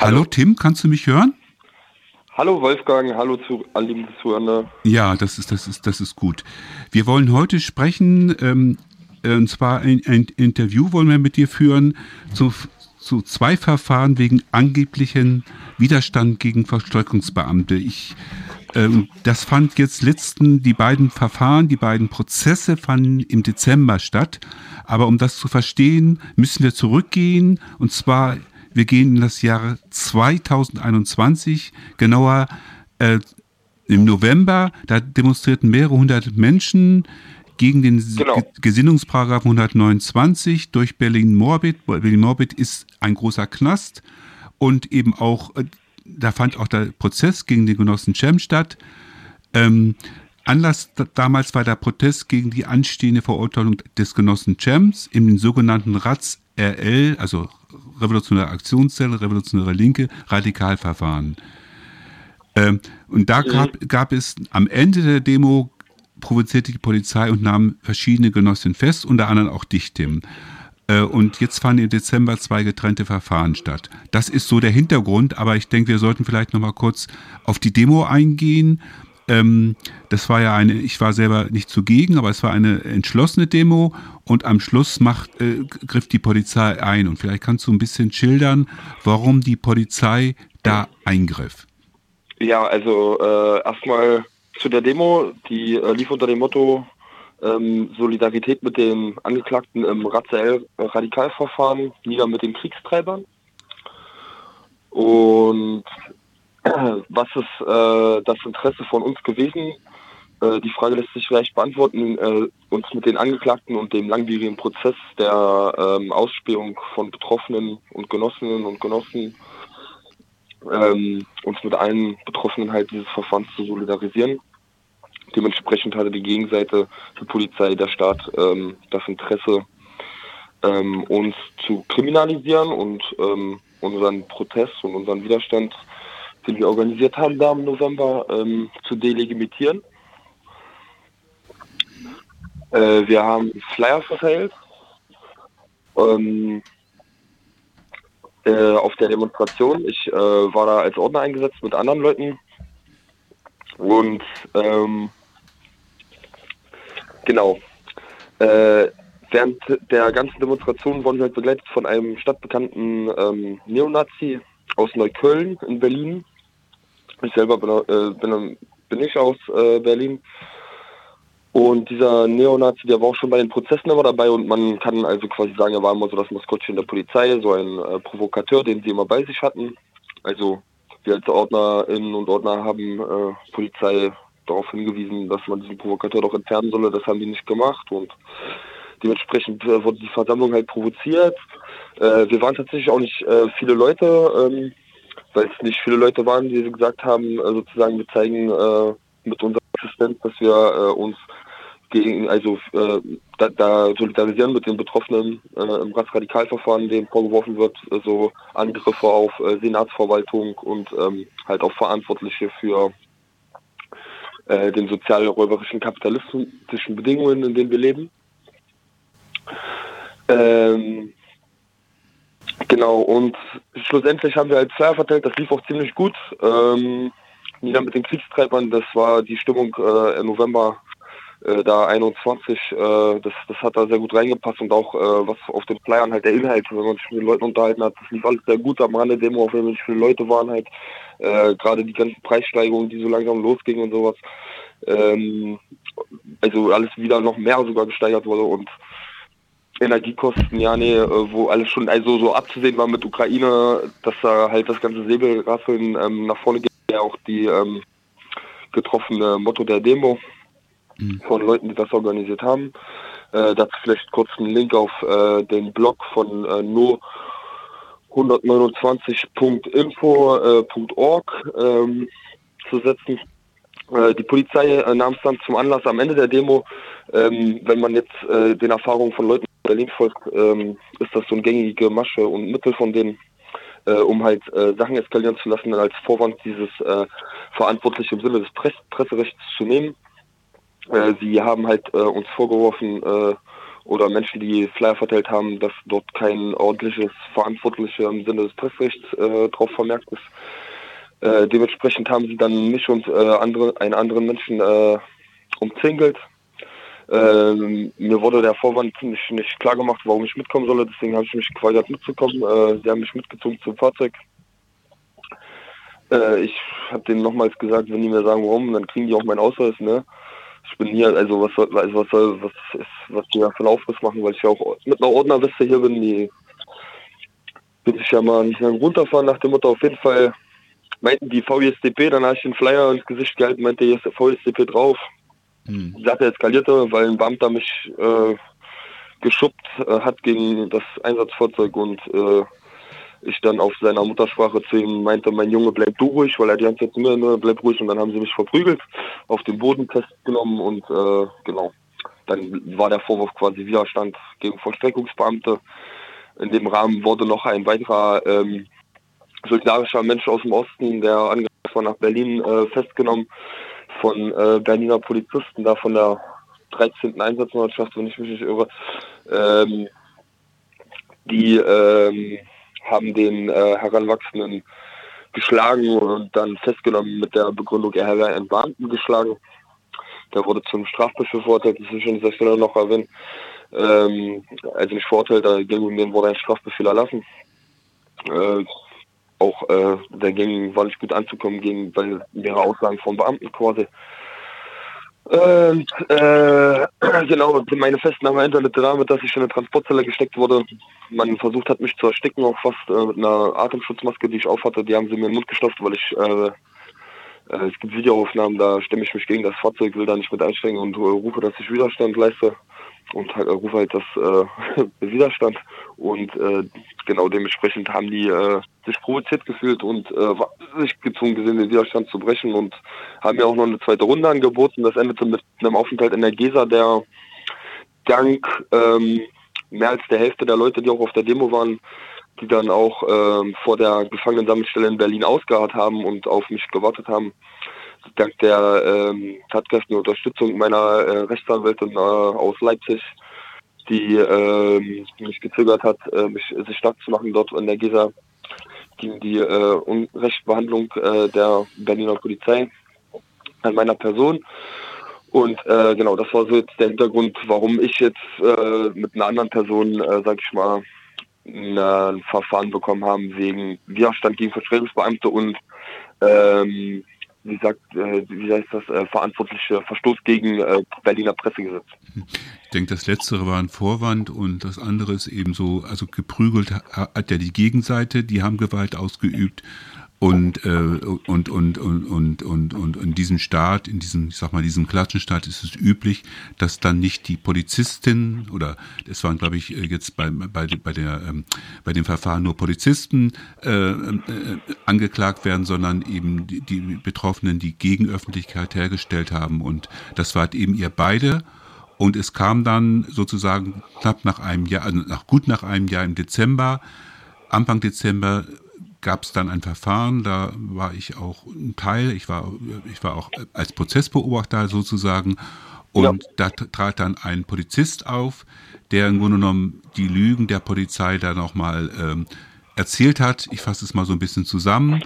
Hallo Tim, kannst du mich hören? Hallo Wolfgang, hallo zu lieben Zuhörende. Ja, das ist, das, ist, das ist gut. Wir wollen heute sprechen, ähm, äh, und zwar ein, ein, Interview wollen wir mit dir führen zu, zu zwei Verfahren wegen angeblichen Widerstand gegen Verstreckungsbeamte. Ich, ähm, das fand jetzt letzten, die beiden Verfahren, die beiden Prozesse fanden im Dezember statt. Aber um das zu verstehen, müssen wir zurückgehen und zwar wir gehen in das Jahr 2021, genauer äh, im November. Da demonstrierten mehrere hundert Menschen gegen den genau. Gesinnungsparagraph 129 durch Berlin-Morbid. Berlin-Morbid ist ein großer Knast und eben auch, äh, da fand auch der Prozess gegen den Genossen Cem statt. Ähm, Anlass damals war der Protest gegen die anstehende Verurteilung des Genossen Chems im sogenannten RATS RL, also Revolutionäre Aktionszelle, Revolutionäre Linke, Radikalverfahren. Ähm, und da gab, gab es am Ende der Demo provozierte die Polizei und nahm verschiedene Genossinnen fest, unter anderem auch dich, Tim. Äh, und jetzt fanden im Dezember zwei getrennte Verfahren statt. Das ist so der Hintergrund, aber ich denke, wir sollten vielleicht noch mal kurz auf die Demo eingehen. Ähm, das war ja eine, ich war selber nicht zugegen, aber es war eine entschlossene Demo und am Schluss macht, äh, griff die Polizei ein. Und vielleicht kannst du ein bisschen schildern, warum die Polizei da eingriff. Ja, also äh, erstmal zu der Demo, die äh, lief unter dem Motto ähm, Solidarität mit den Angeklagten im Raziel-Radikalverfahren, nieder mit den Kriegstreibern. Und was ist äh, das Interesse von uns gewesen? Äh, die Frage lässt sich vielleicht beantworten, äh, uns mit den Angeklagten und dem langwierigen Prozess der ähm, Ausspähung von Betroffenen und Genossinnen und Genossen, ähm, uns mit allen Betroffenen halt dieses Verfahrens zu solidarisieren. Dementsprechend hatte die Gegenseite, die Polizei, der Staat, ähm, das Interesse, uns zu kriminalisieren und unseren Protest und unseren Widerstand den wir organisiert haben da im November, ähm, zu delegitimieren. Äh, wir haben Flyer verteilt ähm, äh, auf der Demonstration. Ich äh, war da als Ordner eingesetzt mit anderen Leuten. Und ähm, genau. Äh, während der ganzen Demonstration wurden wir halt begleitet von einem stadtbekannten ähm, Neonazi aus Neukölln in Berlin, ich selber bin, äh, bin, bin ich aus äh, Berlin. Und dieser Neonazi, der war auch schon bei den Prozessen immer dabei und man kann also quasi sagen, er war immer so das Maskottchen der Polizei, so ein äh, Provokateur, den sie immer bei sich hatten. Also wir als Ordnerinnen und Ordner haben äh, Polizei darauf hingewiesen, dass man diesen Provokateur doch entfernen solle. Das haben die nicht gemacht und dementsprechend äh, wurde die Versammlung halt provoziert. Äh, wir waren tatsächlich auch nicht viele Leute. Ähm, weil es nicht viele Leute waren, die gesagt haben, äh, sozusagen, wir zeigen äh, mit unserer Existenz, dass wir äh, uns gegen, also äh, da, da, solidarisieren mit den Betroffenen äh, im Radikalverfahren, dem vorgeworfen wird, äh, so Angriffe auf Senatsverwaltung und ähm, halt auch Verantwortliche für den sozialräuberischen kapitalistischen Bedingungen, in denen wir leben. Ähm, Genau, und schlussendlich haben wir halt Flyer verteilt, das lief auch ziemlich gut. Ähm, nieder mit den Kriegstreibern, das war die Stimmung äh, im November äh, da 21, äh, das, das hat da sehr gut reingepasst und auch äh, was auf den Flyern halt der Inhalt, wenn man sich mit den Leuten unterhalten hat, das lief alles sehr gut am Rande Demo, auch wenn nicht viele Leute waren halt, äh, gerade die ganzen Preissteigerungen, die so langsam losgingen und sowas, ähm, also alles wieder noch mehr sogar gesteigert wurde und Energiekosten, ja, nee, äh, wo alles schon also so abzusehen war mit Ukraine, dass da halt das ganze Säbelrasseln ähm, nach vorne geht, ja auch die ähm, getroffene Motto der Demo mhm. von Leuten, die das organisiert haben. Äh, dazu vielleicht kurz einen Link auf äh, den Blog von äh, nur 129.info.org äh, ähm, zu setzen. Äh, die Polizei nahm es dann zum Anlass am Ende der Demo, ähm, wenn man jetzt äh, den Erfahrungen von Leuten Berlin folgt, ähm, ist das so eine gängige Masche und Mittel von denen, äh, um halt äh, Sachen eskalieren zu lassen, als Vorwand dieses äh, verantwortlich im Sinne des Press Presserechts zu nehmen. Äh, sie haben halt äh, uns vorgeworfen, äh, oder Menschen, die Flyer verteilt haben, dass dort kein ordentliches Verantwortlicher im Sinne des Pressrechts äh, drauf vermerkt ist. Äh, dementsprechend haben sie dann mich und äh, andere, einen anderen Menschen äh, umzingelt. Ähm, mir wurde der Vorwand nicht, nicht klar gemacht, warum ich mitkommen solle, deswegen habe ich mich geweigert mitzukommen. Äh, sie haben mich mitgezogen zum Fahrzeug. Äh, ich habe denen nochmals gesagt, wenn die mir sagen, warum, dann kriegen die auch meinen Ausweis, ne? Ich bin hier, also was soll, also was soll, was ist, was die da für einen Aufriss machen, weil ich ja auch mit einer Ordnerweste hier bin, die bin ich ja mal nicht mehr runterfahren nach dem Motto auf jeden Fall meinten die VSDP, dann habe ich den Flyer ins Gesicht gehalten, meinte, der VSDP drauf. Hm. Die Sache eskalierte, weil ein Beamter mich äh, geschubbt äh, hat gegen das Einsatzfahrzeug und äh, ich dann auf seiner Muttersprache zu ihm meinte, mein Junge, bleib du ruhig, weil er die ganze Zeit zu mir, ne, bleib ruhig und dann haben sie mich verprügelt, auf den Boden festgenommen und äh, genau. Dann war der Vorwurf quasi Widerstand gegen Vollstreckungsbeamte. In dem Rahmen wurde noch ein weiterer ähm, solidarischer Mensch aus dem Osten, der angereist war nach Berlin, äh, festgenommen von äh, Berliner Polizisten, da von der 13. Einsatzmannschaft, wenn ich mich nicht irre. Ähm, die ähm, haben den äh, Heranwachsenden geschlagen und dann festgenommen mit der Begründung, er hätte einen Beamten geschlagen. Der wurde zum Strafbefehl verurteilt, das ist schon an dieser Stelle noch erwähnt. Ähm, also nicht verurteilt, gegen den wurde ein Strafbefehl erlassen. Äh, auch äh, dagegen war nicht gut anzukommen, gegen, weil mehrere Aussagen von Beamten quasi. Und, äh, genau, meine Festnahme endete damit, dass ich in eine Transportzelle gesteckt wurde. Man versucht hat, mich zu ersticken, auch fast äh, mit einer Atemschutzmaske, die ich aufhatte. Die haben sie mir in den Mund gestopft, weil ich, äh, äh, es gibt Videoaufnahmen, da stemme ich mich gegen das Fahrzeug, will da nicht mit einsteigen und äh, rufe, dass ich Widerstand leiste und halt, äh, rufe halt das äh, Widerstand. Und äh, genau dementsprechend haben die äh, sich provoziert gefühlt und äh, sich gezwungen gesehen, den Widerstand zu brechen und haben mir auch noch eine zweite Runde angeboten. Das endete mit einem Aufenthalt in der Gesa, der dank ähm, mehr als der Hälfte der Leute, die auch auf der Demo waren, die dann auch ähm, vor der Gefangenensammelstelle in Berlin ausgeharrt haben und auf mich gewartet haben, dank der ähm, tatkräftigen Unterstützung meiner äh, Rechtsanwältin äh, aus Leipzig, die äh, mich gezögert hat, äh, mich sich stark zu machen dort in der Gesa gegen die äh, Unrechtbehandlung äh, der Berliner Polizei an meiner Person. Und äh, genau, das war so jetzt der Hintergrund, warum ich jetzt äh, mit einer anderen Person, äh, sag ich mal, ein Verfahren bekommen haben wegen Widerstand gegen Vertretungsbeamte und ähm, wie sagt, äh, wie heißt das, äh, verantwortliche Verstoß gegen äh, Berliner Pressegesetz. Ich denke, das letztere war ein Vorwand und das andere ist eben so, also geprügelt hat ja die Gegenseite, die haben Gewalt ausgeübt und, äh, und, und, und, und, und, und in diesem Staat, in diesem, ich sag mal, diesem Klatschenstaat ist es üblich, dass dann nicht die Polizistin oder es waren, glaube ich, jetzt bei, bei, bei, der, ähm, bei dem Verfahren nur Polizisten äh, äh, angeklagt werden, sondern eben die, die Betroffenen, die Gegenöffentlichkeit hergestellt haben. Und das war eben ihr beide. Und es kam dann sozusagen knapp nach einem Jahr, also nach, gut nach einem Jahr im Dezember, Anfang Dezember gab es dann ein Verfahren, da war ich auch ein Teil, ich war, ich war auch als Prozessbeobachter sozusagen und ja. da trat dann ein Polizist auf, der im Grunde genommen die Lügen der Polizei da nochmal ähm, erzählt hat. Ich fasse es mal so ein bisschen zusammen.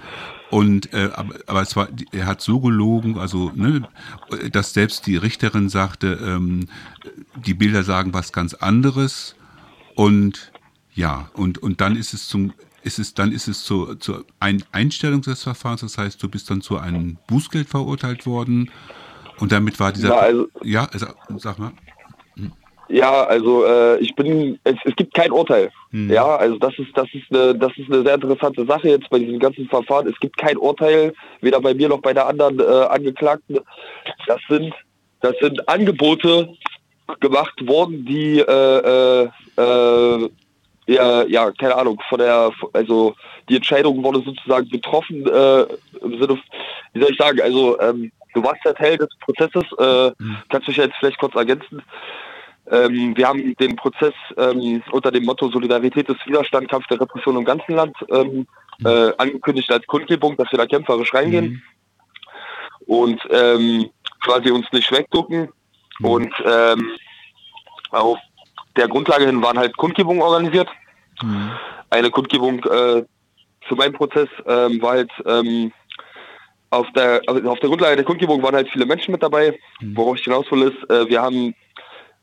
Und äh, aber, aber es war, er hat so gelogen, also ne, dass selbst die Richterin sagte, ähm, die Bilder sagen was ganz anderes. Und ja, und, und dann ist es zum ist es, dann ist es zur, zur Ein Einstellung des Verfahrens, das heißt, du bist dann zu einem Bußgeld verurteilt worden und damit war dieser. Ja, also, ja, also, sag mal. Hm. Ja, also äh, ich bin, es, es gibt kein Urteil. Hm. Ja, also das ist, das ist eine, das ist eine sehr interessante Sache jetzt bei diesem ganzen Verfahren. Es gibt kein Urteil, weder bei mir noch bei der anderen äh, Angeklagten. Das sind, das sind Angebote gemacht worden, die äh, äh, äh ja, ja, keine Ahnung, von der, also die Entscheidung wurde sozusagen getroffen, äh, im Sinne, wie soll ich sagen, also ähm, du warst ja Teil des Prozesses, äh, mhm. kannst du dich jetzt vielleicht kurz ergänzen. Ähm, wir haben den Prozess ähm, unter dem Motto Solidarität ist Widerstand, Kampf der Repression im ganzen Land ähm, mhm. äh, angekündigt als Kundgebung, dass wir da kämpferisch reingehen mhm. und ähm, quasi uns nicht wegducken mhm. und ähm, auf der Grundlage hin waren halt Kundgebungen organisiert. Mhm. Eine Kundgebung äh, für meinen Prozess ähm, war halt ähm, auf der also auf der Grundlage der Kundgebung waren halt viele Menschen mit dabei. Mhm. Worauf ich hinaus will ist, äh, wir haben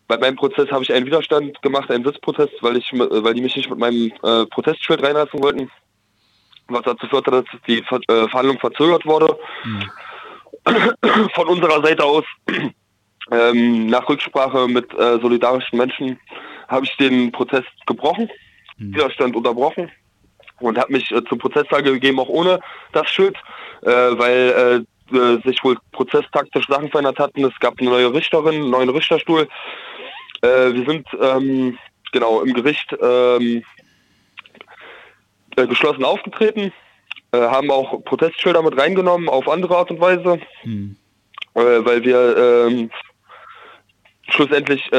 bei meinem Prozess habe ich einen Widerstand gemacht, einen Sitzprotest, weil ich weil die mich nicht mit meinem äh, Protestschild reinlassen wollten, was dazu führte, dass die äh, Verhandlung verzögert wurde. Mhm. Von unserer Seite aus ähm, nach Rücksprache mit äh, solidarischen Menschen habe ich den Prozess gebrochen, mhm. Widerstand unterbrochen und habe mich äh, zum Prozesstag gegeben, auch ohne das Schild, äh, weil äh, äh, sich wohl prozesstaktisch Sachen verändert hatten. Es gab eine neue Richterin, einen neuen Richterstuhl. Äh, wir sind ähm, genau im Gericht ähm, äh, geschlossen aufgetreten, haben auch Protestschilder mit reingenommen auf andere Art und Weise, hm. weil wir ähm, schlussendlich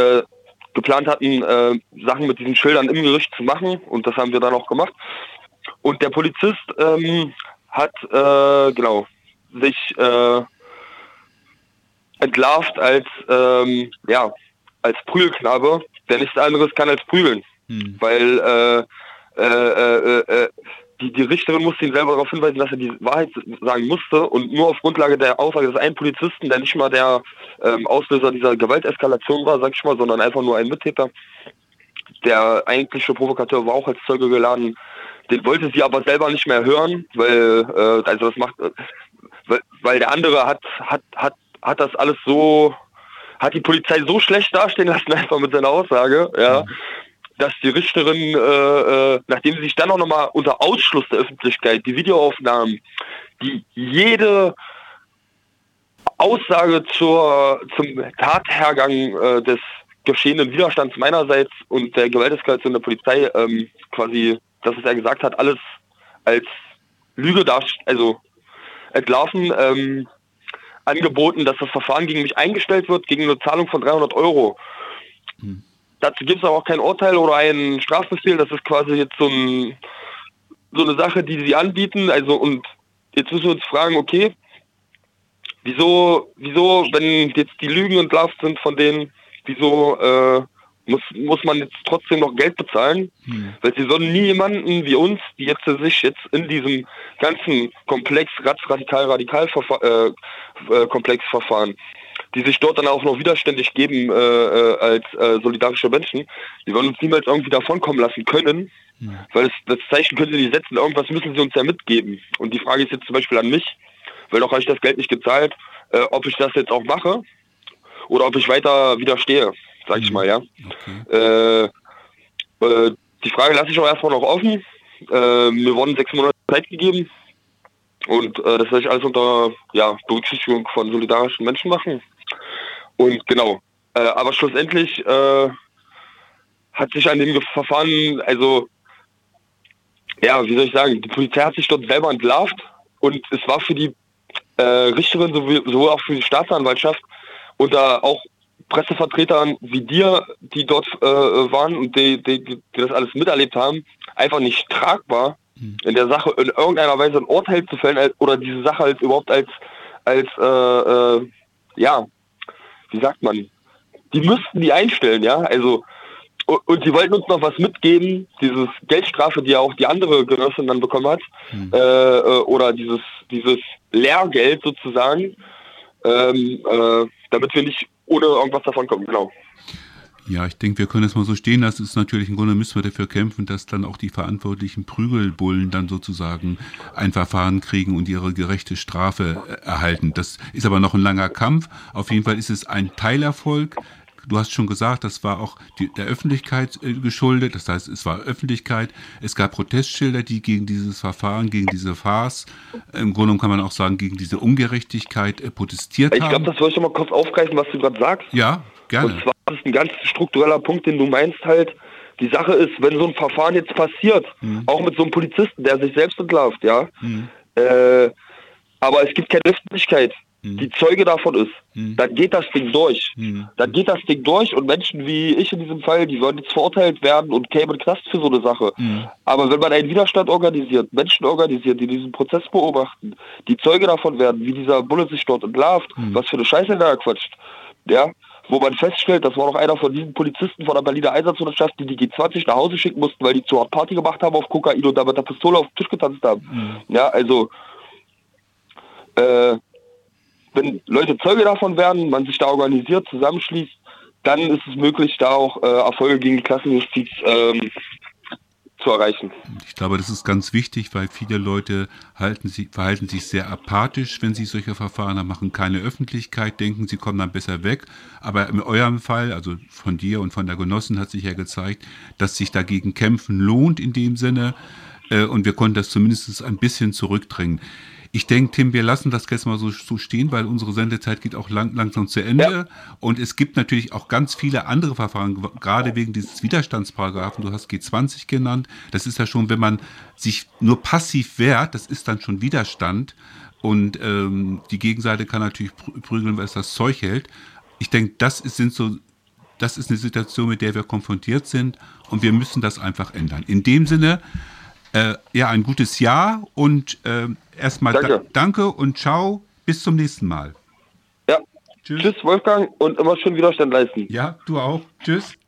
geplant hatten, äh, Sachen mit diesen Schildern im Gericht zu machen und das haben wir dann auch gemacht. Und der Polizist ähm, hat äh, genau sich äh, entlarvt als ähm, ja als Prügelknabe, der nichts anderes kann als prügeln, hm. weil äh, äh, äh, äh, die, die Richterin musste ihn selber darauf hinweisen, dass er die Wahrheit sagen musste und nur auf Grundlage der Aussage des einen Polizisten, der nicht mal der ähm, Auslöser dieser Gewalteskalation war, sag ich mal, sondern einfach nur ein Mittäter, der eigentliche Provokateur war auch als Zeuge geladen, den wollte sie aber selber nicht mehr hören, weil äh, also das macht, weil, weil der andere hat hat hat hat das alles so hat die Polizei so schlecht dastehen lassen einfach mit seiner Aussage, ja, mhm. Dass die Richterin, äh, äh, nachdem sie sich dann auch nochmal unter Ausschluss der Öffentlichkeit die Videoaufnahmen, die jede Aussage zur zum Tathergang äh, des geschehenen Widerstands meinerseits und der Gewalteskalation der Polizei ähm, quasi das, was er gesagt hat, alles als Lüge also entlarven, ähm, angeboten, dass das Verfahren gegen mich eingestellt wird, gegen eine Zahlung von 300 Euro. Hm. Dazu gibt es aber auch kein Urteil oder einen Strafbefehl, das ist quasi jetzt so, ein, so eine Sache, die sie anbieten. Also und jetzt müssen wir uns fragen, okay, wieso, wieso, wenn jetzt die Lügen entlarvt sind von denen, wieso äh, muss, muss man jetzt trotzdem noch Geld bezahlen, hm. weil sie sollen nie jemanden wie uns, die jetzt sich jetzt in diesem ganzen Komplex radikal radikal äh, Komplex verfahren, die sich dort dann auch noch widerständig geben äh, äh, als äh, solidarische Menschen, die wollen uns niemals irgendwie davonkommen lassen können, hm. weil das, das Zeichen können sie nicht setzen, irgendwas müssen sie uns ja mitgeben. Und die Frage ist jetzt zum Beispiel an mich, weil noch habe ich das Geld nicht gezahlt, äh, ob ich das jetzt auch mache oder ob ich weiter widerstehe sag ich mhm. mal, ja. Okay. Äh, äh, die Frage lasse ich auch erstmal noch offen. Äh, mir wurden sechs Monate Zeit gegeben und äh, das werde ich alles unter ja, Berücksichtigung von solidarischen Menschen machen. Und genau, äh, aber schlussendlich äh, hat sich an dem Verfahren, also ja, wie soll ich sagen, die Polizei hat sich dort selber entlarvt und es war für die äh, Richterin sowohl auch für die Staatsanwaltschaft unter auch Pressevertretern wie dir, die dort äh, waren und die, die, die, das alles miterlebt haben, einfach nicht tragbar, mhm. in der Sache in irgendeiner Weise ein Urteil zu fällen oder diese Sache halt überhaupt als, als äh, äh, ja, wie sagt man, die müssten die einstellen, ja, also und die wollten uns noch was mitgeben, dieses Geldstrafe, die ja auch die andere Genossin dann bekommen hat, mhm. äh, äh oder dieses, dieses Lehrgeld sozusagen, ähm, äh, damit wir nicht ohne irgendwas davon kommen, genau. Ja, ich denke, wir können es mal so stehen lassen. Es ist natürlich im Grunde müssen wir dafür kämpfen, dass dann auch die verantwortlichen Prügelbullen dann sozusagen ein Verfahren kriegen und ihre gerechte Strafe äh, erhalten. Das ist aber noch ein langer Kampf. Auf jeden Fall ist es ein Teilerfolg. Du hast schon gesagt, das war auch die, der Öffentlichkeit äh, geschuldet. Das heißt, es war Öffentlichkeit. Es gab Protestschilder, die gegen dieses Verfahren, gegen diese Farce, im Grunde kann man auch sagen, gegen diese Ungerechtigkeit äh, protestiert ich haben. Ich glaube, das wollte ich noch mal kurz aufgreifen, was du gerade sagst. Ja, gerne. Und zwar ist ein ganz struktureller Punkt, den du meinst halt. Die Sache ist, wenn so ein Verfahren jetzt passiert, mhm. auch mit so einem Polizisten, der sich selbst entlarvt, ja, mhm. äh, aber es gibt keine Öffentlichkeit mhm. die Zeuge davon ist, mhm. dann geht das Ding durch. Mhm. Dann geht das Ding durch und Menschen wie ich in diesem Fall, die sollen jetzt verurteilt werden und kämen in Knast für so eine Sache. Mhm. Aber wenn man einen Widerstand organisiert, Menschen organisiert, die diesen Prozess beobachten, die Zeuge davon werden, wie dieser Bulle sich dort entlarvt, was für eine Scheiße da quatscht, ja, wo man feststellt, das war noch einer von diesen Polizisten von der Berliner Einsatzunterschaft, die die G20 nach Hause schicken mussten, weil die zu hart Party gemacht haben auf Kokain und da mit der Pistole auf den Tisch getanzt haben. Mhm. Ja, also äh, wenn Leute Zeuge davon werden, man sich da organisiert, zusammenschließt, dann ist es möglich, da auch äh, Erfolge gegen die Klassenjustiz ähm, zu erreichen. Ich glaube, das ist ganz wichtig, weil viele Leute halten sich, verhalten sich sehr apathisch, wenn sie solche Verfahren haben, machen keine Öffentlichkeit, denken, sie kommen dann besser weg. Aber in eurem Fall, also von dir und von der Genossen hat sich ja gezeigt, dass sich dagegen kämpfen lohnt in dem Sinne. Äh, und wir konnten das zumindest ein bisschen zurückdrängen. Ich denke, Tim, wir lassen das jetzt mal so, so stehen, weil unsere Sendezeit geht auch lang, langsam zu Ende. Ja. Und es gibt natürlich auch ganz viele andere Verfahren, gerade wegen dieses Widerstandsparagraphen. Du hast G20 genannt. Das ist ja schon, wenn man sich nur passiv wehrt, das ist dann schon Widerstand. Und ähm, die Gegenseite kann natürlich prügeln, weil es das Zeug hält. Ich denke, das ist, sind so, das ist eine Situation, mit der wir konfrontiert sind und wir müssen das einfach ändern. In dem Sinne, äh, ja, ein gutes Jahr und äh, erstmal danke. Da, danke und ciao. Bis zum nächsten Mal. Ja. Tschüss. Tschüss, Wolfgang, und immer schön Widerstand leisten. Ja, du auch. Tschüss.